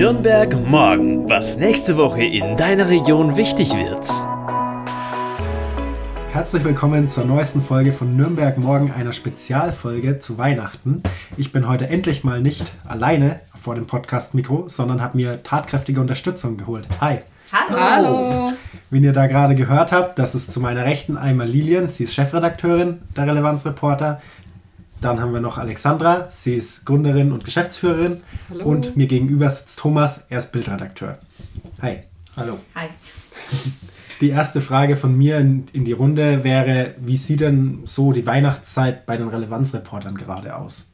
Nürnberg morgen, was nächste Woche in deiner Region wichtig wird. Herzlich willkommen zur neuesten Folge von Nürnberg morgen, einer Spezialfolge zu Weihnachten. Ich bin heute endlich mal nicht alleine vor dem Podcast-Mikro, sondern habe mir tatkräftige Unterstützung geholt. Hi. Hallo. Hallo. Wenn ihr da gerade gehört habt, das ist zu meiner Rechten einmal Lilian, sie ist Chefredakteurin der Relevanzreporter. Dann haben wir noch Alexandra, sie ist Gründerin und Geschäftsführerin. Hallo. Und mir gegenüber sitzt Thomas, er ist Bildredakteur. Hi. Hallo. Hi. Die erste Frage von mir in, in die Runde wäre, wie sieht denn so die Weihnachtszeit bei den Relevanzreportern gerade aus?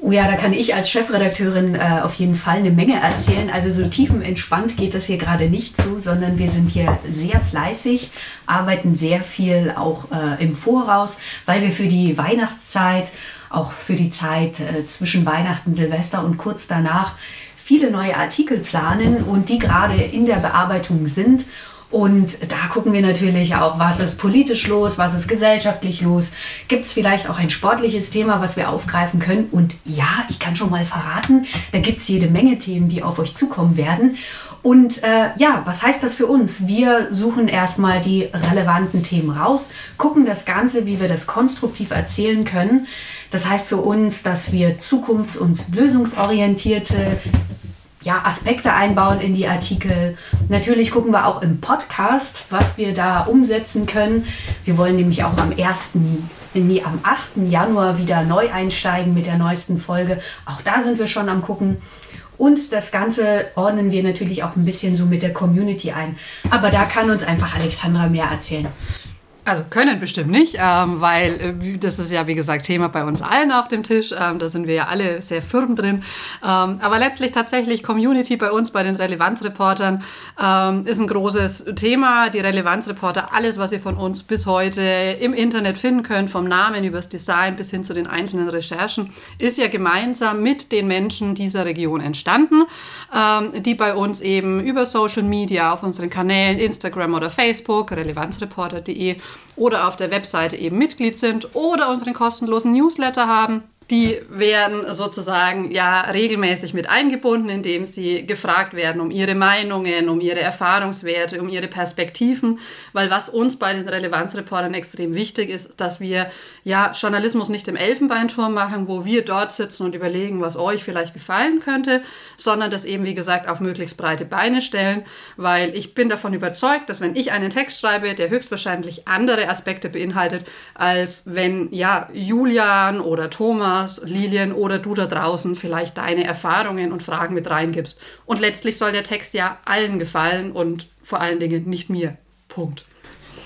Oh ja, da kann ich als Chefredakteurin äh, auf jeden Fall eine Menge erzählen. Also so tiefenentspannt geht das hier gerade nicht zu, sondern wir sind hier sehr fleißig, arbeiten sehr viel auch äh, im Voraus, weil wir für die Weihnachtszeit, auch für die Zeit äh, zwischen Weihnachten, Silvester und kurz danach viele neue Artikel planen und die gerade in der Bearbeitung sind. Und da gucken wir natürlich auch, was ist politisch los, was ist gesellschaftlich los. Gibt es vielleicht auch ein sportliches Thema, was wir aufgreifen können? Und ja, ich kann schon mal verraten, da gibt es jede Menge Themen, die auf euch zukommen werden. Und äh, ja, was heißt das für uns? Wir suchen erstmal die relevanten Themen raus, gucken das Ganze, wie wir das konstruktiv erzählen können. Das heißt für uns, dass wir zukunfts- und lösungsorientierte ja, Aspekte einbauen in die Artikel. Natürlich gucken wir auch im Podcast, was wir da umsetzen können. Wir wollen nämlich auch am 1. Nee, am 8. Januar wieder neu einsteigen mit der neuesten Folge. Auch da sind wir schon am gucken. Und das Ganze ordnen wir natürlich auch ein bisschen so mit der Community ein. Aber da kann uns einfach Alexandra mehr erzählen. Also können bestimmt nicht, ähm, weil äh, das ist ja wie gesagt Thema bei uns allen auf dem Tisch. Ähm, da sind wir ja alle sehr firm drin. Ähm, aber letztlich tatsächlich Community bei uns, bei den Relevanzreportern, ähm, ist ein großes Thema. Die Relevanzreporter, alles, was ihr von uns bis heute im Internet finden könnt, vom Namen über das Design bis hin zu den einzelnen Recherchen, ist ja gemeinsam mit den Menschen dieser Region entstanden, ähm, die bei uns eben über Social Media auf unseren Kanälen Instagram oder Facebook, relevanzreporter.de oder auf der Webseite eben Mitglied sind oder unseren kostenlosen Newsletter haben. Die werden sozusagen ja regelmäßig mit eingebunden, indem sie gefragt werden um ihre Meinungen, um ihre Erfahrungswerte, um ihre Perspektiven, weil was uns bei den Relevanzreportern extrem wichtig ist, dass wir ja Journalismus nicht im Elfenbeinturm machen, wo wir dort sitzen und überlegen, was euch vielleicht gefallen könnte, sondern das eben wie gesagt auf möglichst breite Beine stellen, weil ich bin davon überzeugt, dass wenn ich einen Text schreibe, der höchstwahrscheinlich andere Aspekte beinhaltet, als wenn ja Julian oder Thomas Thomas, Lilian oder du da draußen vielleicht deine Erfahrungen und Fragen mit reingibst. Und letztlich soll der Text ja allen gefallen und vor allen Dingen nicht mir. Punkt.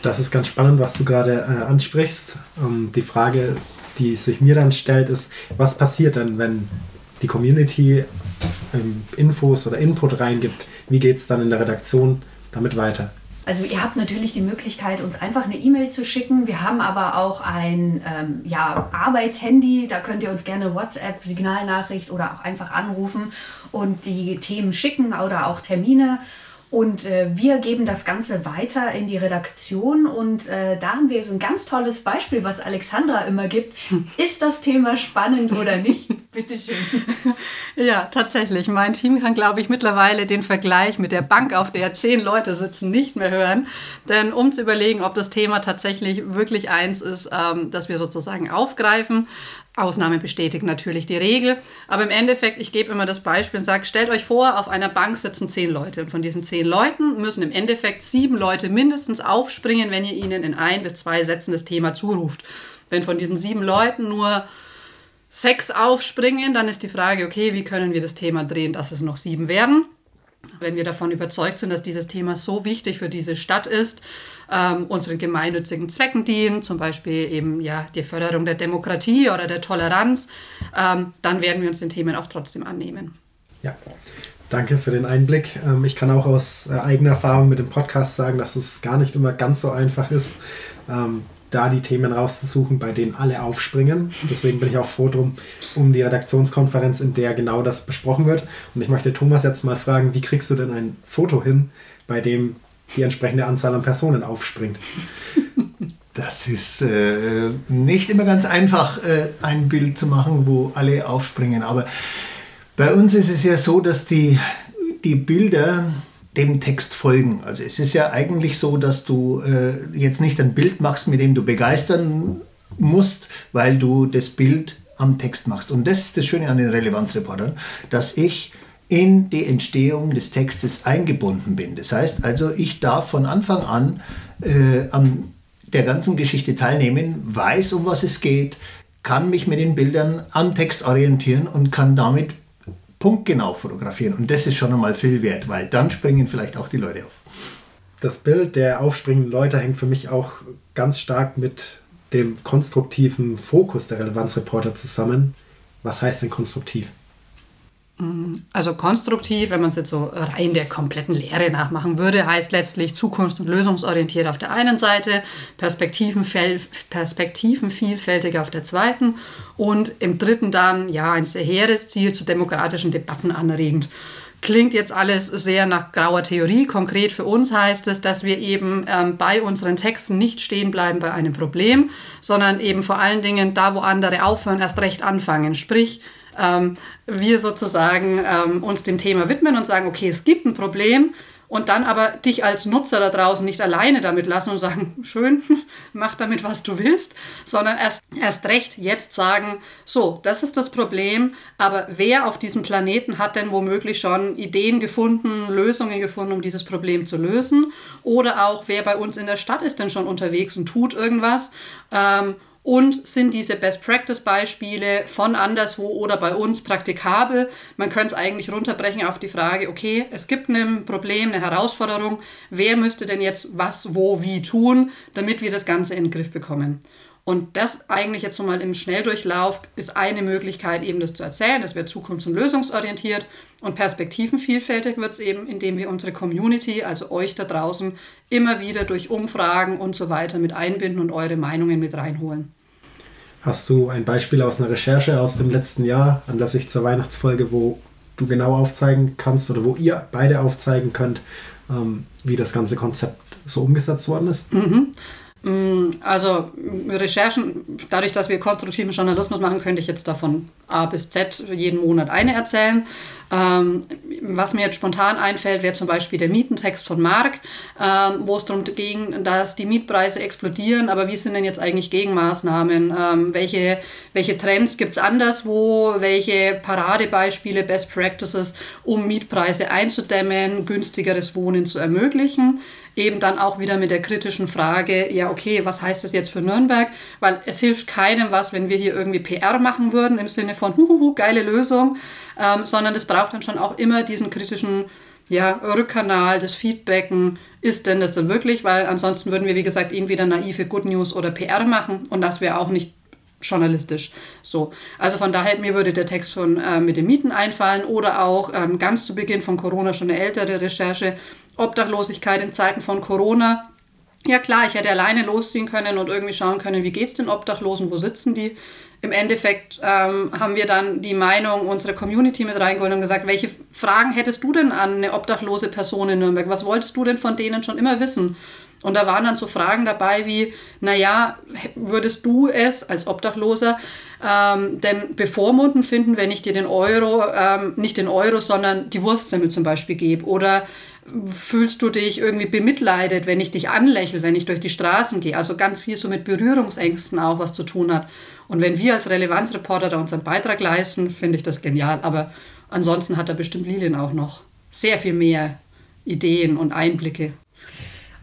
Das ist ganz spannend, was du gerade äh, ansprichst. Ähm, die Frage, die sich mir dann stellt, ist, was passiert dann, wenn die Community ähm, Infos oder Input reingibt? Wie geht es dann in der Redaktion damit weiter? Also ihr habt natürlich die Möglichkeit, uns einfach eine E-Mail zu schicken. Wir haben aber auch ein ähm, ja, Arbeitshandy. Da könnt ihr uns gerne WhatsApp, Signalnachricht oder auch einfach anrufen und die Themen schicken oder auch Termine. Und äh, wir geben das Ganze weiter in die Redaktion und äh, da haben wir so ein ganz tolles Beispiel, was Alexandra immer gibt. Ist das Thema spannend oder nicht? Bitte schön. Ja, tatsächlich. Mein Team kann, glaube ich, mittlerweile den Vergleich mit der Bank, auf der zehn Leute sitzen, nicht mehr hören. Denn um zu überlegen, ob das Thema tatsächlich wirklich eins ist, ähm, das wir sozusagen aufgreifen, Ausnahme bestätigt natürlich die Regel. Aber im Endeffekt, ich gebe immer das Beispiel und sage, stellt euch vor, auf einer Bank sitzen zehn Leute. Und von diesen zehn Leuten müssen im Endeffekt sieben Leute mindestens aufspringen, wenn ihr ihnen in ein bis zwei Sätzen das Thema zuruft. Wenn von diesen sieben Leuten nur sechs aufspringen, dann ist die Frage, okay, wie können wir das Thema drehen, dass es noch sieben werden? Wenn wir davon überzeugt sind, dass dieses Thema so wichtig für diese Stadt ist, ähm, unseren gemeinnützigen Zwecken dienen, zum Beispiel eben ja die Förderung der Demokratie oder der Toleranz, ähm, dann werden wir uns den Themen auch trotzdem annehmen. Ja, danke für den Einblick. Ähm, ich kann auch aus äh, eigener Erfahrung mit dem Podcast sagen, dass es gar nicht immer ganz so einfach ist, ähm, da die Themen rauszusuchen, bei denen alle aufspringen. Deswegen bin ich auch froh drum um die Redaktionskonferenz, in der genau das besprochen wird. Und ich möchte Thomas jetzt mal fragen, wie kriegst du denn ein Foto hin, bei dem die entsprechende Anzahl an Personen aufspringt. Das ist äh, nicht immer ganz einfach, äh, ein Bild zu machen, wo alle aufspringen. Aber Bei uns ist es ja so, dass die, die Bilder dem Text folgen. Also es ist ja eigentlich so, dass du äh, jetzt nicht ein Bild machst, mit dem du begeistern musst, weil du das Bild am Text machst. Und das ist das Schöne an den Relevanzreportern, dass ich in die Entstehung des Textes eingebunden bin. Das heißt also, ich darf von Anfang an äh, an der ganzen Geschichte teilnehmen, weiß, um was es geht, kann mich mit den Bildern am Text orientieren und kann damit punktgenau fotografieren. Und das ist schon einmal viel wert, weil dann springen vielleicht auch die Leute auf. Das Bild der aufspringenden Leute hängt für mich auch ganz stark mit dem konstruktiven Fokus der Relevanzreporter zusammen. Was heißt denn konstruktiv? Also konstruktiv, wenn man es jetzt so rein der kompletten Lehre nachmachen würde, heißt letztlich zukunfts- und lösungsorientiert auf der einen Seite, Perspektiven, perspektivenvielfältig auf der zweiten und im dritten dann ja ein sehr hehres Ziel zu demokratischen Debatten anregend. Klingt jetzt alles sehr nach grauer Theorie. Konkret für uns heißt es, dass wir eben ähm, bei unseren Texten nicht stehen bleiben bei einem Problem, sondern eben vor allen Dingen da, wo andere aufhören, erst recht anfangen. Sprich, ähm, wir sozusagen ähm, uns dem Thema widmen und sagen, okay, es gibt ein Problem und dann aber dich als Nutzer da draußen nicht alleine damit lassen und sagen, schön, mach damit, was du willst, sondern erst, erst recht jetzt sagen, so, das ist das Problem, aber wer auf diesem Planeten hat denn womöglich schon Ideen gefunden, Lösungen gefunden, um dieses Problem zu lösen? Oder auch, wer bei uns in der Stadt ist denn schon unterwegs und tut irgendwas? Ähm, und sind diese Best-Practice-Beispiele von anderswo oder bei uns praktikabel? Man könnte es eigentlich runterbrechen auf die Frage, okay, es gibt ein Problem, eine Herausforderung, wer müsste denn jetzt was, wo, wie tun, damit wir das Ganze in den Griff bekommen? Und das eigentlich jetzt so mal im Schnelldurchlauf ist eine Möglichkeit, eben das zu erzählen. Das wird zukunfts- und lösungsorientiert und perspektivenvielfältig wird es eben, indem wir unsere Community, also euch da draußen, immer wieder durch Umfragen und so weiter mit einbinden und eure Meinungen mit reinholen. Hast du ein Beispiel aus einer Recherche aus dem letzten Jahr, anlässlich zur Weihnachtsfolge, wo du genau aufzeigen kannst oder wo ihr beide aufzeigen könnt, ähm, wie das ganze Konzept so umgesetzt worden ist? Mhm. Mm, also Recherchen, dadurch, dass wir konstruktiven Journalismus machen, könnte ich jetzt davon A bis Z jeden Monat eine erzählen. Ähm, was mir jetzt spontan einfällt, wäre zum Beispiel der Mietentext von Mark, ähm, wo es darum ging, dass die Mietpreise explodieren, aber wie sind denn jetzt eigentlich Gegenmaßnahmen? Ähm, welche, welche Trends gibt es anderswo? Welche Paradebeispiele, Best Practices, um Mietpreise einzudämmen, günstigeres Wohnen zu ermöglichen? Eben dann auch wieder mit der kritischen Frage, ja, okay, was heißt das jetzt für Nürnberg? Weil es hilft keinem was, wenn wir hier irgendwie PR machen würden im Sinne von, huhuhu, geile Lösung, ähm, sondern es braucht dann schon auch immer diesen kritischen ja, Rückkanal, das Feedbacken, ist denn das denn wirklich? Weil ansonsten würden wir, wie gesagt, entweder naive Good News oder PR machen und das wäre auch nicht journalistisch. So, also von daher mir würde der Text von äh, mit den Mieten einfallen oder auch ähm, ganz zu Beginn von Corona schon eine ältere Recherche Obdachlosigkeit in Zeiten von Corona. Ja klar, ich hätte alleine losziehen können und irgendwie schauen können, wie geht es den Obdachlosen, wo sitzen die. Im Endeffekt ähm, haben wir dann die Meinung unserer Community mit reingeholt und gesagt, welche Fragen hättest du denn an eine obdachlose Person in Nürnberg? Was wolltest du denn von denen schon immer wissen? Und da waren dann so Fragen dabei wie, naja, würdest du es als Obdachloser ähm, denn bevormunden finden, wenn ich dir den Euro, ähm, nicht den Euro, sondern die Wurstsemmel zum Beispiel gebe? Oder fühlst du dich irgendwie bemitleidet, wenn ich dich anlächle, wenn ich durch die Straßen gehe? Also ganz viel so mit Berührungsängsten auch was zu tun hat. Und wenn wir als Relevanzreporter da unseren Beitrag leisten, finde ich das genial. Aber ansonsten hat da bestimmt Lilien auch noch sehr viel mehr Ideen und Einblicke.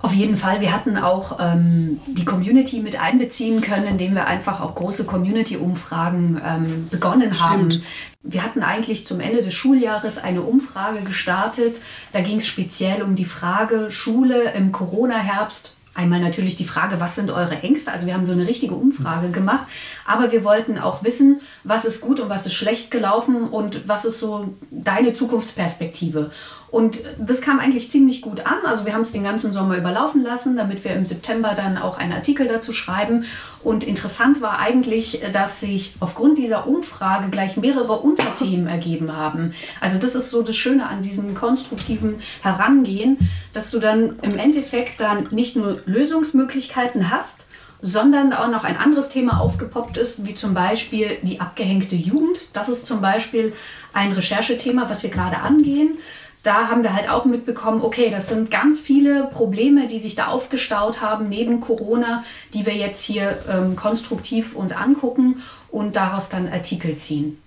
Auf jeden Fall. Wir hatten auch ähm, die Community mit einbeziehen können, indem wir einfach auch große Community-Umfragen ähm, begonnen Stimmt. haben. Wir hatten eigentlich zum Ende des Schuljahres eine Umfrage gestartet. Da ging es speziell um die Frage Schule im Corona-Herbst Einmal natürlich die Frage, was sind eure Ängste? Also wir haben so eine richtige Umfrage gemacht, aber wir wollten auch wissen, was ist gut und was ist schlecht gelaufen und was ist so deine Zukunftsperspektive. Und das kam eigentlich ziemlich gut an. Also wir haben es den ganzen Sommer überlaufen lassen, damit wir im September dann auch einen Artikel dazu schreiben. Und interessant war eigentlich, dass sich aufgrund dieser Umfrage gleich mehrere Unterthemen ergeben haben. Also das ist so das Schöne an diesem konstruktiven Herangehen, dass du dann im Endeffekt dann nicht nur Lösungsmöglichkeiten hast, sondern auch noch ein anderes Thema aufgepoppt ist, wie zum Beispiel die abgehängte Jugend. Das ist zum Beispiel ein Recherchethema, was wir gerade angehen. Da haben wir halt auch mitbekommen, okay, das sind ganz viele Probleme, die sich da aufgestaut haben neben Corona, die wir jetzt hier ähm, konstruktiv uns angucken und daraus dann Artikel ziehen.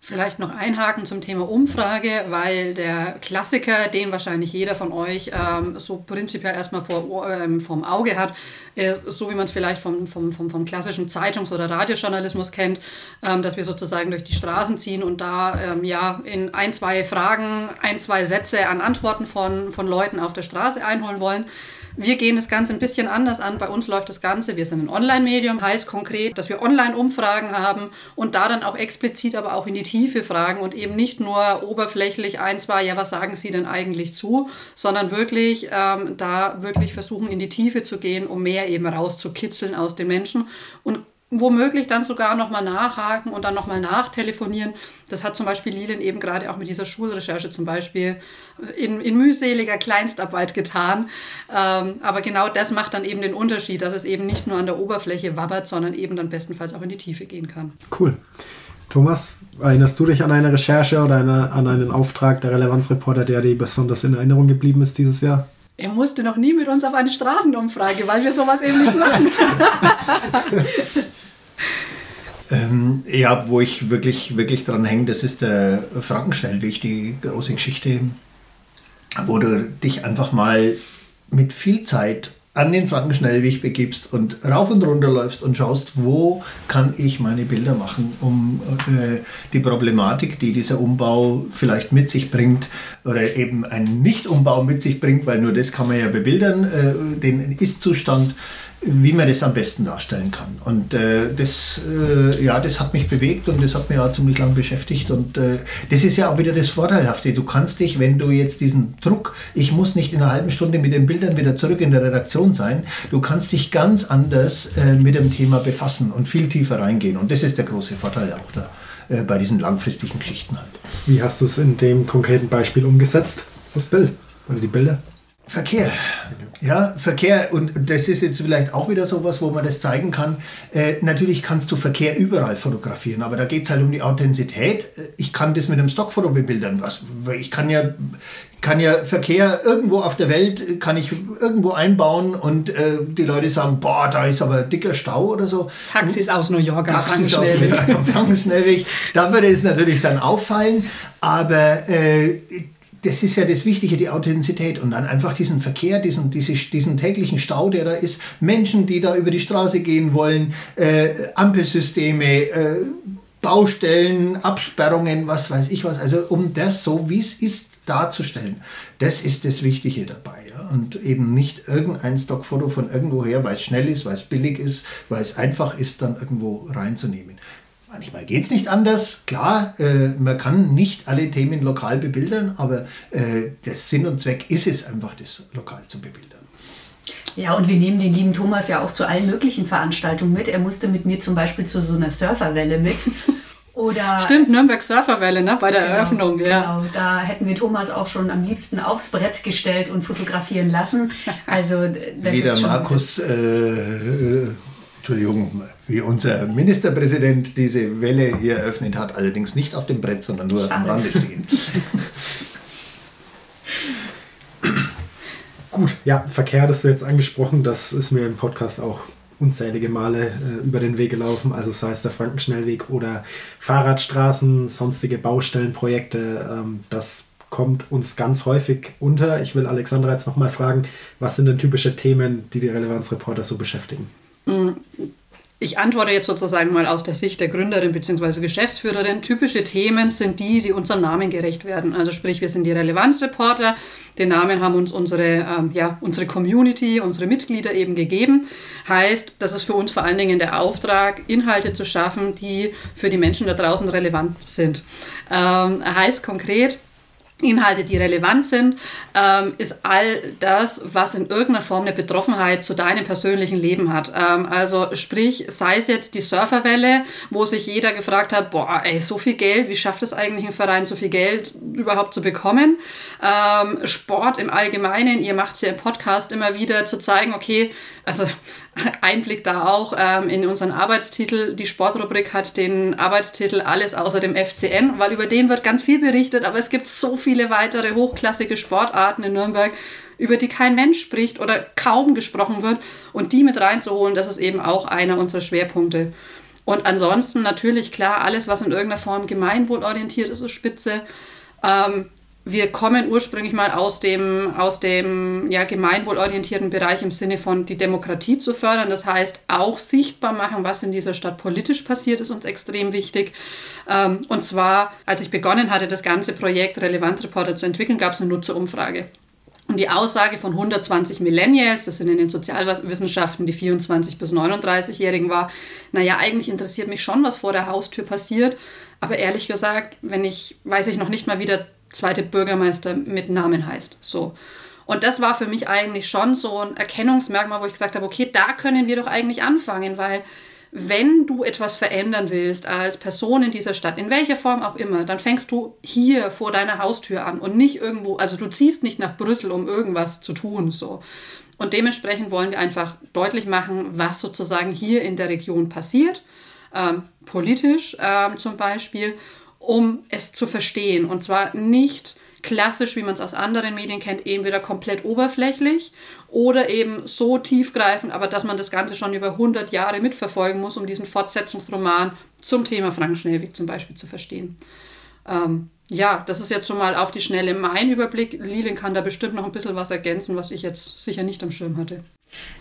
Vielleicht noch einhaken zum Thema Umfrage, weil der Klassiker, den wahrscheinlich jeder von euch ähm, so prinzipiell erstmal vor, ähm, vorm Auge hat, ist so, wie man es vielleicht vom, vom, vom, vom klassischen Zeitungs- oder Radiojournalismus kennt, ähm, dass wir sozusagen durch die Straßen ziehen und da ähm, ja in ein, zwei Fragen, ein, zwei Sätze an Antworten von, von Leuten auf der Straße einholen wollen. Wir gehen das Ganze ein bisschen anders an. Bei uns läuft das Ganze, wir sind ein Online-Medium, heißt konkret, dass wir Online-Umfragen haben und da dann auch explizit, aber auch in die Tiefe fragen und eben nicht nur oberflächlich ein, zwei, ja, was sagen Sie denn eigentlich zu, sondern wirklich ähm, da wirklich versuchen, in die Tiefe zu gehen, um mehr eben rauszukitzeln aus den Menschen und womöglich dann sogar nochmal nachhaken und dann nochmal nachtelefonieren. Das hat zum Beispiel Lilien eben gerade auch mit dieser Schulrecherche zum Beispiel in, in mühseliger Kleinstarbeit getan. Ähm, aber genau das macht dann eben den Unterschied, dass es eben nicht nur an der Oberfläche wabbert, sondern eben dann bestenfalls auch in die Tiefe gehen kann. Cool. Thomas, erinnerst du dich an eine Recherche oder eine, an einen Auftrag der Relevanzreporter, der dir besonders in Erinnerung geblieben ist dieses Jahr? Er musste noch nie mit uns auf eine Straßenumfrage, weil wir sowas eben nicht machen. ähm, ja, wo ich wirklich, wirklich dran hänge, das ist der Frankenschnellweg, die große Geschichte, wo du dich einfach mal mit viel Zeit an den Frankenschnellweg begibst und rauf und runter läufst und schaust, wo kann ich meine Bilder machen, um äh, die Problematik, die dieser Umbau vielleicht mit sich bringt oder eben einen Nicht-Umbau mit sich bringt, weil nur das kann man ja bebildern, äh, den Ist-Zustand wie man das am besten darstellen kann. Und äh, das, äh, ja, das hat mich bewegt und das hat mich auch ziemlich lang beschäftigt. Und äh, das ist ja auch wieder das Vorteilhafte. Du kannst dich, wenn du jetzt diesen Druck, ich muss nicht in einer halben Stunde mit den Bildern wieder zurück in der Redaktion sein, du kannst dich ganz anders äh, mit dem Thema befassen und viel tiefer reingehen. Und das ist der große Vorteil auch da äh, bei diesen langfristigen Geschichten halt. Wie hast du es in dem konkreten Beispiel umgesetzt, das Bild oder die Bilder? Verkehr. Ja, Verkehr, und das ist jetzt vielleicht auch wieder so was, wo man das zeigen kann. Äh, natürlich kannst du Verkehr überall fotografieren, aber da geht es halt um die Authentizität. Ich kann das mit einem Stockfoto bebildern. Was, ich kann ja, kann ja Verkehr irgendwo auf der Welt, kann ich irgendwo einbauen und äh, die Leute sagen, boah, da ist aber dicker Stau oder so. Taxis aus New York am Frankenschnellweg. Da würde es natürlich dann auffallen, aber äh, das ist ja das Wichtige, die Authentizität und dann einfach diesen Verkehr, diesen, diese, diesen täglichen Stau, der da ist, Menschen, die da über die Straße gehen wollen, äh, Ampelsysteme, äh, Baustellen, Absperrungen, was weiß ich was, also um das so, wie es ist, darzustellen. Das ist das Wichtige dabei. Ja? Und eben nicht irgendein Stockfoto von irgendwoher, weil es schnell ist, weil es billig ist, weil es einfach ist, dann irgendwo reinzunehmen. Manchmal geht es nicht anders. Klar, äh, man kann nicht alle Themen lokal bebildern, aber äh, der Sinn und Zweck ist es einfach, das lokal zu bebildern. Ja, und wir nehmen den lieben Thomas ja auch zu allen möglichen Veranstaltungen mit. Er musste mit mir zum Beispiel zu so einer Surferwelle mit. Oder Stimmt, Nürnberg Surferwelle, ne? Bei der genau, Eröffnung, ja. Genau, da hätten wir Thomas auch schon am liebsten aufs Brett gestellt und fotografieren lassen. Also wie der Markus äh, Entschuldigung, wie unser Ministerpräsident diese Welle hier eröffnet hat, allerdings nicht auf dem Brett, sondern nur Schade. am Rande stehen. Gut, ja, Verkehr, das du jetzt angesprochen, das ist mir im Podcast auch unzählige Male äh, über den Weg gelaufen, also sei es der Frankenschnellweg oder Fahrradstraßen, sonstige Baustellenprojekte, ähm, das kommt uns ganz häufig unter. Ich will Alexandra jetzt nochmal fragen, was sind denn typische Themen, die die Relevanzreporter so beschäftigen? Ich antworte jetzt sozusagen mal aus der Sicht der Gründerin bzw. Geschäftsführerin. Typische Themen sind die, die unserem Namen gerecht werden. Also sprich, wir sind die Relevanzreporter. Den Namen haben uns unsere, ähm, ja, unsere Community, unsere Mitglieder eben gegeben. Heißt, das ist für uns vor allen Dingen der Auftrag, Inhalte zu schaffen, die für die Menschen da draußen relevant sind. Ähm, heißt konkret, Inhalte, die relevant sind, ähm, ist all das, was in irgendeiner Form eine Betroffenheit zu deinem persönlichen Leben hat. Ähm, also sprich, sei es jetzt die Surferwelle, wo sich jeder gefragt hat, boah, ey, so viel Geld, wie schafft es eigentlich ein Verein, so viel Geld überhaupt zu bekommen? Ähm, Sport im Allgemeinen, ihr macht es ja im Podcast immer wieder zu zeigen, okay, also Einblick da auch ähm, in unseren Arbeitstitel. Die Sportrubrik hat den Arbeitstitel Alles außer dem FCN, weil über den wird ganz viel berichtet, aber es gibt so viele weitere hochklassige Sportarten in Nürnberg, über die kein Mensch spricht oder kaum gesprochen wird. Und die mit reinzuholen, das ist eben auch einer unserer Schwerpunkte. Und ansonsten natürlich klar, alles, was in irgendeiner Form gemeinwohlorientiert ist, ist spitze. Ähm, wir kommen ursprünglich mal aus dem, aus dem ja, gemeinwohlorientierten Bereich im Sinne von die Demokratie zu fördern. Das heißt, auch sichtbar machen, was in dieser Stadt politisch passiert, ist uns extrem wichtig. Ähm, und zwar, als ich begonnen hatte, das ganze Projekt Relevant Reporter zu entwickeln, gab es eine Nutzerumfrage. Und die Aussage von 120 Millennials, das sind in den Sozialwissenschaften die 24 bis 39-Jährigen war, naja, eigentlich interessiert mich schon, was vor der Haustür passiert. Aber ehrlich gesagt, wenn ich, weiß ich noch nicht mal, wie der zweite Bürgermeister mit Namen heißt. So. Und das war für mich eigentlich schon so ein Erkennungsmerkmal, wo ich gesagt habe, okay, da können wir doch eigentlich anfangen, weil wenn du etwas verändern willst als Person in dieser Stadt, in welcher Form auch immer, dann fängst du hier vor deiner Haustür an und nicht irgendwo, also du ziehst nicht nach Brüssel, um irgendwas zu tun, so. Und dementsprechend wollen wir einfach deutlich machen, was sozusagen hier in der Region passiert, ähm, politisch ähm, zum Beispiel, um es zu verstehen. Und zwar nicht klassisch, wie man es aus anderen Medien kennt, entweder komplett oberflächlich oder eben so tiefgreifend, aber dass man das Ganze schon über 100 Jahre mitverfolgen muss, um diesen Fortsetzungsroman zum Thema Frank Schnellweg zum Beispiel zu verstehen. Ähm, ja, das ist jetzt schon mal auf die Schnelle mein Überblick. Lilin kann da bestimmt noch ein bisschen was ergänzen, was ich jetzt sicher nicht am Schirm hatte.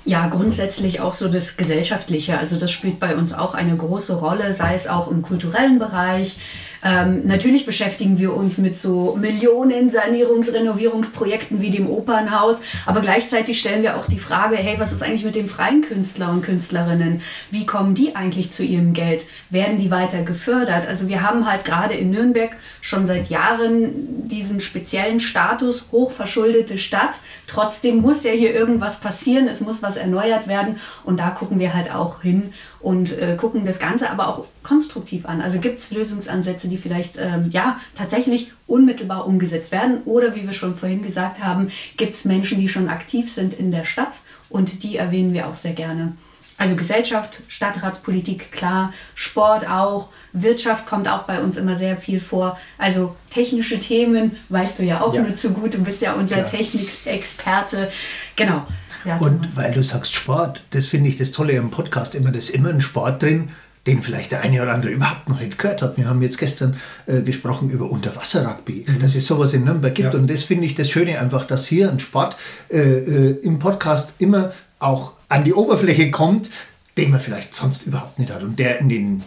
Ja, grundsätzlich auch so das Gesellschaftliche. Also das spielt bei uns auch eine große Rolle, sei es auch im kulturellen Bereich, ähm, natürlich beschäftigen wir uns mit so Millionen Sanierungs-, Renovierungsprojekten wie dem Opernhaus, aber gleichzeitig stellen wir auch die Frage, hey, was ist eigentlich mit den freien Künstler und Künstlerinnen? Wie kommen die eigentlich zu ihrem Geld? Werden die weiter gefördert? Also wir haben halt gerade in Nürnberg schon seit Jahren diesen speziellen Status, hochverschuldete Stadt. Trotzdem muss ja hier irgendwas passieren, es muss was erneuert werden und da gucken wir halt auch hin und äh, gucken das Ganze aber auch konstruktiv an. Also gibt es Lösungsansätze, die vielleicht ähm, ja tatsächlich unmittelbar umgesetzt werden oder wie wir schon vorhin gesagt haben, gibt es Menschen, die schon aktiv sind in der Stadt und die erwähnen wir auch sehr gerne. Also Gesellschaft, Stadtratspolitik, klar, Sport auch, Wirtschaft kommt auch bei uns immer sehr viel vor. Also technische Themen weißt du ja auch ja. nur zu gut, du bist ja unser Technikexperte. Genau. Ja, und weil du sagst Sport, das finde ich das Tolle am Podcast immer, da ist immer ein Sport drin, den vielleicht der eine oder andere überhaupt noch nicht gehört hat. Wir haben jetzt gestern äh, gesprochen über Unterwasser-Rugby, mhm. dass es sowas in Nürnberg gibt. Ja. Und das finde ich das Schöne einfach, dass hier ein Sport äh, äh, im Podcast immer auch an die Oberfläche kommt, den man vielleicht sonst überhaupt nicht hat und der in den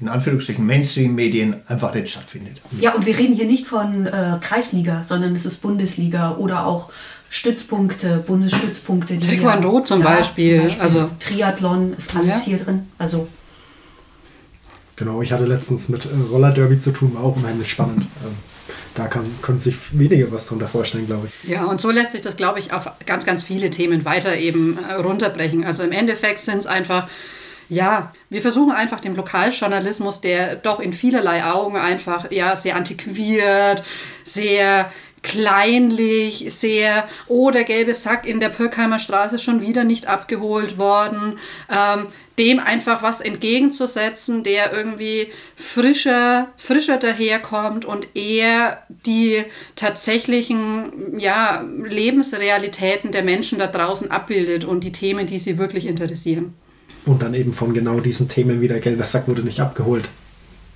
in Anführungsstrichen Mainstream-Medien einfach nicht stattfindet. Ja, und wir reden hier nicht von äh, Kreisliga, sondern es ist Bundesliga oder auch Stützpunkte, Bundesstützpunkte. Taekwondo zum, ja, Beispiel. zum, Beispiel. Also Triathlon ist alles ja. hier drin. Also Genau, ich hatte letztens mit äh, Roller Derby zu tun, war auch unheimlich spannend. Ähm, da kann, können sich wenige was darunter vorstellen, glaube ich. Ja, und so lässt sich das, glaube ich, auf ganz, ganz viele Themen weiter eben äh, runterbrechen. Also im Endeffekt sind es einfach, ja, wir versuchen einfach dem Lokaljournalismus, der doch in vielerlei Augen einfach ja sehr antiquiert, sehr kleinlich, sehr, oh, der gelbe Sack in der Pürkheimer Straße schon wieder nicht abgeholt worden, ähm, dem einfach was entgegenzusetzen, der irgendwie frischer, frischer daherkommt und eher die tatsächlichen ja, Lebensrealitäten der Menschen da draußen abbildet und die Themen, die sie wirklich interessieren. Und dann eben von genau diesen Themen wie der gelbe Sack wurde nicht abgeholt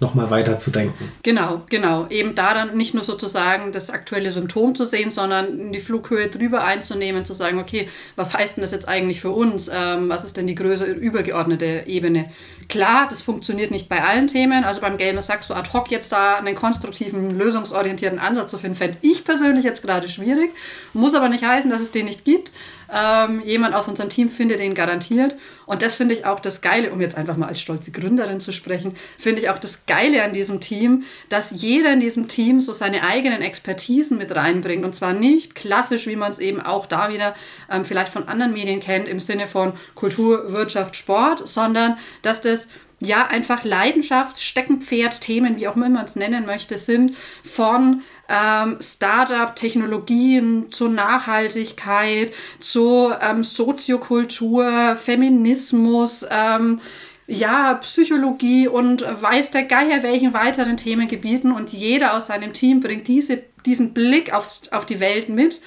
nochmal weiter zu denken. Genau, genau. Eben da dann nicht nur sozusagen das aktuelle Symptom zu sehen, sondern die Flughöhe drüber einzunehmen, zu sagen, okay, was heißt denn das jetzt eigentlich für uns? Ähm, was ist denn die größere übergeordnete Ebene? Klar, das funktioniert nicht bei allen Themen. Also beim Gamer Sack so ad hoc jetzt da einen konstruktiven, lösungsorientierten Ansatz zu finden, fände ich persönlich jetzt gerade schwierig. Muss aber nicht heißen, dass es den nicht gibt. Ähm, jemand aus unserem Team findet den garantiert. Und das finde ich auch das Geile, um jetzt einfach mal als stolze Gründerin zu sprechen, finde ich auch das Geile an diesem Team, dass jeder in diesem Team so seine eigenen Expertisen mit reinbringt. Und zwar nicht klassisch, wie man es eben auch da wieder ähm, vielleicht von anderen Medien kennt, im Sinne von Kultur, Wirtschaft, Sport, sondern dass das ja, einfach Leidenschaft, Steckenpferd, Themen, wie auch immer man es nennen möchte, sind von ähm, Startup, Technologien zur Nachhaltigkeit, zu ähm, Soziokultur, Feminismus, ähm, ja, Psychologie und weiß der Geier welchen weiteren Themengebieten und jeder aus seinem Team bringt diese, diesen Blick aufs, auf die Welt mit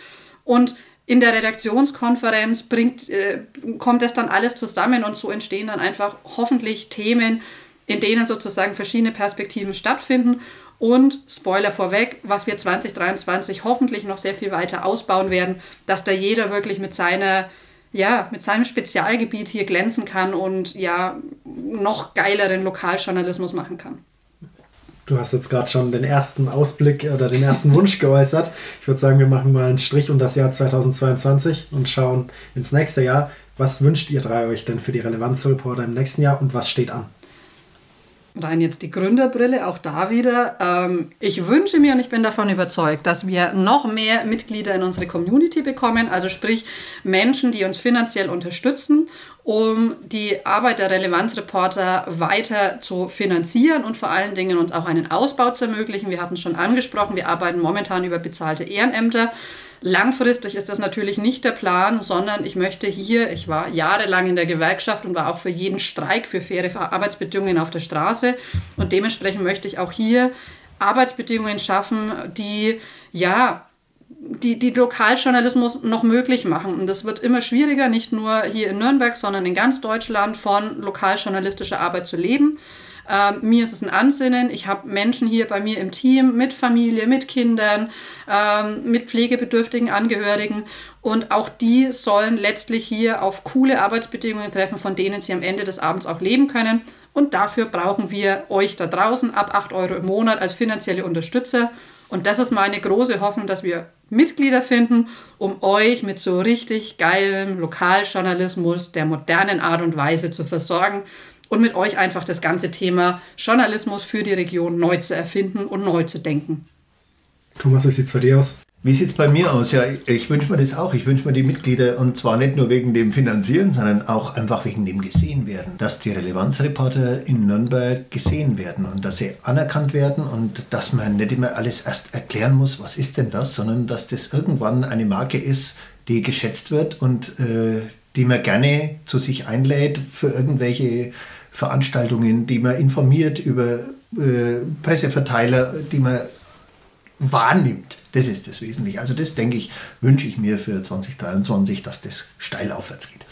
und in der Redaktionskonferenz bringt, äh, kommt das dann alles zusammen und so entstehen dann einfach hoffentlich Themen, in denen sozusagen verschiedene Perspektiven stattfinden. Und Spoiler vorweg, was wir 2023 hoffentlich noch sehr viel weiter ausbauen werden, dass da jeder wirklich mit seiner ja, mit seinem Spezialgebiet hier glänzen kann und ja, noch geileren Lokaljournalismus machen kann. Du hast jetzt gerade schon den ersten Ausblick oder den ersten Wunsch geäußert. Ich würde sagen, wir machen mal einen Strich um das Jahr 2022 und schauen ins nächste Jahr. Was wünscht ihr drei euch denn für die Relevanzreporter im nächsten Jahr und was steht an? Rein jetzt die Gründerbrille, auch da wieder. Ähm, ich wünsche mir und ich bin davon überzeugt, dass wir noch mehr Mitglieder in unsere Community bekommen, also sprich Menschen, die uns finanziell unterstützen, um die Arbeit der Relevanzreporter weiter zu finanzieren und vor allen Dingen uns auch einen Ausbau zu ermöglichen. Wir hatten es schon angesprochen, wir arbeiten momentan über bezahlte Ehrenämter. Langfristig ist das natürlich nicht der Plan, sondern ich möchte hier, ich war jahrelang in der Gewerkschaft und war auch für jeden Streik, für faire Arbeitsbedingungen auf der Straße und dementsprechend möchte ich auch hier Arbeitsbedingungen schaffen, die ja die, die Lokaljournalismus noch möglich machen. Und das wird immer schwieriger, nicht nur hier in Nürnberg, sondern in ganz Deutschland von lokaljournalistischer Arbeit zu leben. Ähm, mir ist es ein Ansinnen. Ich habe Menschen hier bei mir im Team mit Familie, mit Kindern, ähm, mit pflegebedürftigen Angehörigen. Und auch die sollen letztlich hier auf coole Arbeitsbedingungen treffen, von denen sie am Ende des Abends auch leben können. Und dafür brauchen wir euch da draußen ab 8 Euro im Monat als finanzielle Unterstützer. Und das ist meine große Hoffnung, dass wir Mitglieder finden, um euch mit so richtig geilem Lokaljournalismus der modernen Art und Weise zu versorgen und mit euch einfach das ganze Thema Journalismus für die Region neu zu erfinden und neu zu denken. Thomas, wie sieht es bei dir aus? Wie sieht es bei mir aus? Ja, ich wünsche mir das auch. Ich wünsche mir die Mitglieder und zwar nicht nur wegen dem Finanzieren, sondern auch einfach wegen dem gesehen werden. Dass die Relevanzreporter in Nürnberg gesehen werden und dass sie anerkannt werden und dass man nicht immer alles erst erklären muss, was ist denn das, sondern dass das irgendwann eine Marke ist, die geschätzt wird und äh, die man gerne zu sich einlädt für irgendwelche Veranstaltungen, die man informiert über äh, Presseverteiler, die man wahrnimmt. Das ist das Wesentliche. Also das denke ich, wünsche ich mir für 2023, dass das steil aufwärts geht.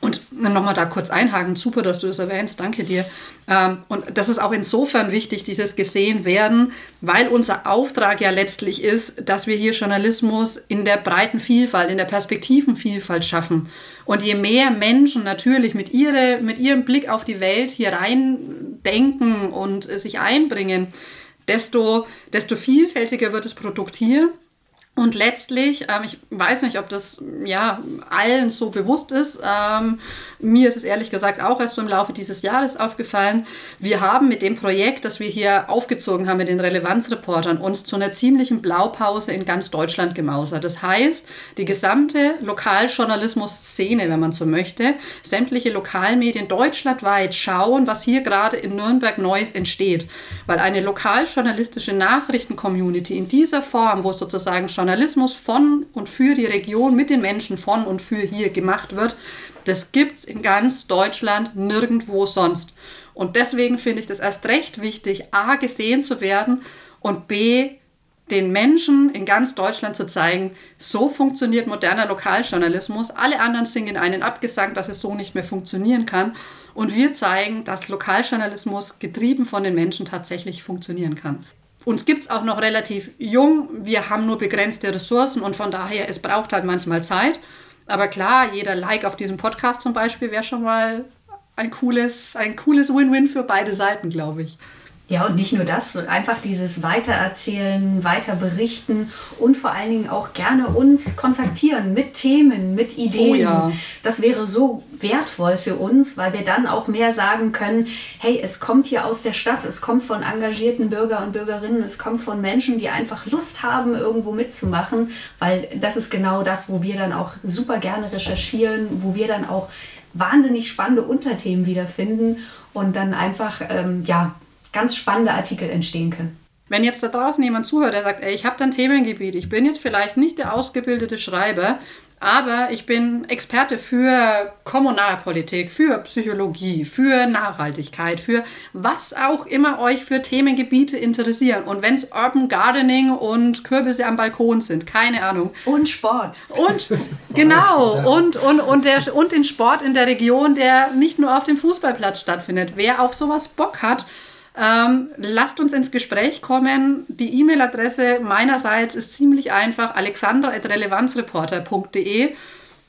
Und nochmal da kurz einhaken, super, dass du das erwähnst, danke dir. Ähm, und das ist auch insofern wichtig, dieses gesehen werden, weil unser Auftrag ja letztlich ist, dass wir hier Journalismus in der breiten Vielfalt, in der Perspektivenvielfalt schaffen. Und je mehr Menschen natürlich mit, ihre, mit ihrem Blick auf die Welt hier rein denken und sich einbringen, desto, desto vielfältiger wird das Produkt hier. Und letztlich, ähm, ich weiß nicht, ob das ja allen so bewusst ist, ähm, mir ist es ehrlich gesagt auch erst so im Laufe dieses Jahres aufgefallen. Wir haben mit dem Projekt, das wir hier aufgezogen haben mit den Relevanzreportern, uns zu einer ziemlichen Blaupause in ganz Deutschland gemausert. Das heißt, die gesamte Lokaljournalismus-Szene, wenn man so möchte, sämtliche Lokalmedien deutschlandweit schauen, was hier gerade in Nürnberg Neues entsteht. Weil eine lokaljournalistische Nachrichten-Community in dieser Form, wo sozusagen Journalismus von und für die Region mit den Menschen von und für hier gemacht wird, das gibt es in ganz Deutschland nirgendwo sonst. Und deswegen finde ich das erst recht wichtig, a, gesehen zu werden und b, den Menschen in ganz Deutschland zu zeigen, so funktioniert moderner Lokaljournalismus. Alle anderen singen einen Abgesang, dass es so nicht mehr funktionieren kann. Und wir zeigen, dass Lokaljournalismus getrieben von den Menschen tatsächlich funktionieren kann. Uns gibt es auch noch relativ jung. Wir haben nur begrenzte Ressourcen und von daher, es braucht halt manchmal Zeit. Aber klar, jeder Like auf diesem Podcast zum Beispiel wäre schon mal ein cooles, ein cooles Win-Win für beide Seiten, glaube ich. Ja, und nicht nur das, einfach dieses Weitererzählen, Weiterberichten und vor allen Dingen auch gerne uns kontaktieren mit Themen, mit Ideen. Oh ja. Das wäre so wertvoll für uns, weil wir dann auch mehr sagen können, hey, es kommt hier aus der Stadt, es kommt von engagierten Bürger und Bürgerinnen, es kommt von Menschen, die einfach Lust haben, irgendwo mitzumachen, weil das ist genau das, wo wir dann auch super gerne recherchieren, wo wir dann auch wahnsinnig spannende Unterthemen wiederfinden und dann einfach ähm, ja, ganz spannende Artikel entstehen können. Wenn jetzt da draußen jemand zuhört, der sagt, ey, ich habe da ein Themengebiet, ich bin jetzt vielleicht nicht der ausgebildete Schreiber, aber ich bin Experte für Kommunalpolitik, für Psychologie, für Nachhaltigkeit, für was auch immer euch für Themengebiete interessieren. Und wenn es Urban Gardening und Kürbisse am Balkon sind, keine Ahnung. Und Sport. Und genau, und, und, und, der, und den Sport in der Region, der nicht nur auf dem Fußballplatz stattfindet. Wer auf sowas Bock hat, ähm, lasst uns ins Gespräch kommen. Die E-Mail-Adresse meinerseits ist ziemlich einfach: alexandra.relevanzreporter.de.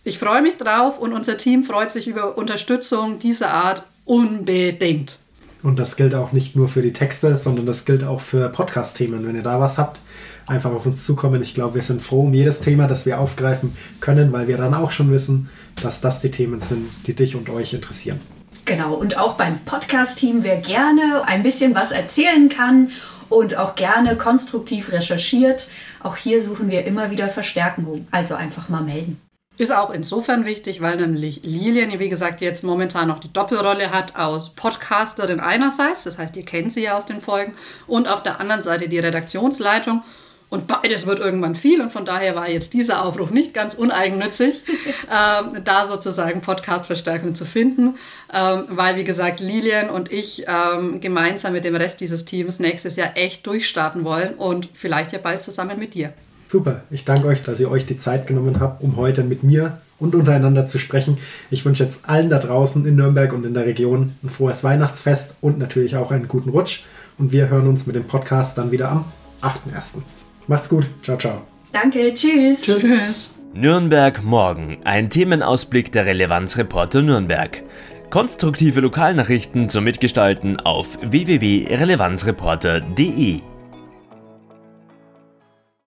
Ich freue mich drauf und unser Team freut sich über Unterstützung dieser Art unbedingt. Und das gilt auch nicht nur für die Texte, sondern das gilt auch für Podcast-Themen. Wenn ihr da was habt, einfach auf uns zukommen. Ich glaube, wir sind froh um jedes Thema, das wir aufgreifen können, weil wir dann auch schon wissen, dass das die Themen sind, die dich und euch interessieren. Genau, und auch beim Podcast-Team, wer gerne ein bisschen was erzählen kann und auch gerne konstruktiv recherchiert, auch hier suchen wir immer wieder Verstärkung. Also einfach mal melden. Ist auch insofern wichtig, weil nämlich Lilian, wie gesagt, jetzt momentan noch die Doppelrolle hat aus Podcasterin einerseits, das heißt, ihr kennt sie ja aus den Folgen, und auf der anderen Seite die Redaktionsleitung. Und beides wird irgendwann viel und von daher war jetzt dieser Aufruf nicht ganz uneigennützig, ähm, da sozusagen Podcast-Verstärkung zu finden, ähm, weil wie gesagt Lilian und ich ähm, gemeinsam mit dem Rest dieses Teams nächstes Jahr echt durchstarten wollen und vielleicht ja bald zusammen mit dir. Super, ich danke euch, dass ihr euch die Zeit genommen habt, um heute mit mir und untereinander zu sprechen. Ich wünsche jetzt allen da draußen in Nürnberg und in der Region ein frohes Weihnachtsfest und natürlich auch einen guten Rutsch. Und wir hören uns mit dem Podcast dann wieder am 8.1. Macht's gut. Ciao, ciao. Danke. Tschüss. Tschüss. Nürnberg morgen. Ein Themenausblick der Relevanzreporter Nürnberg. Konstruktive Lokalnachrichten zum Mitgestalten auf www.relevanzreporter.de.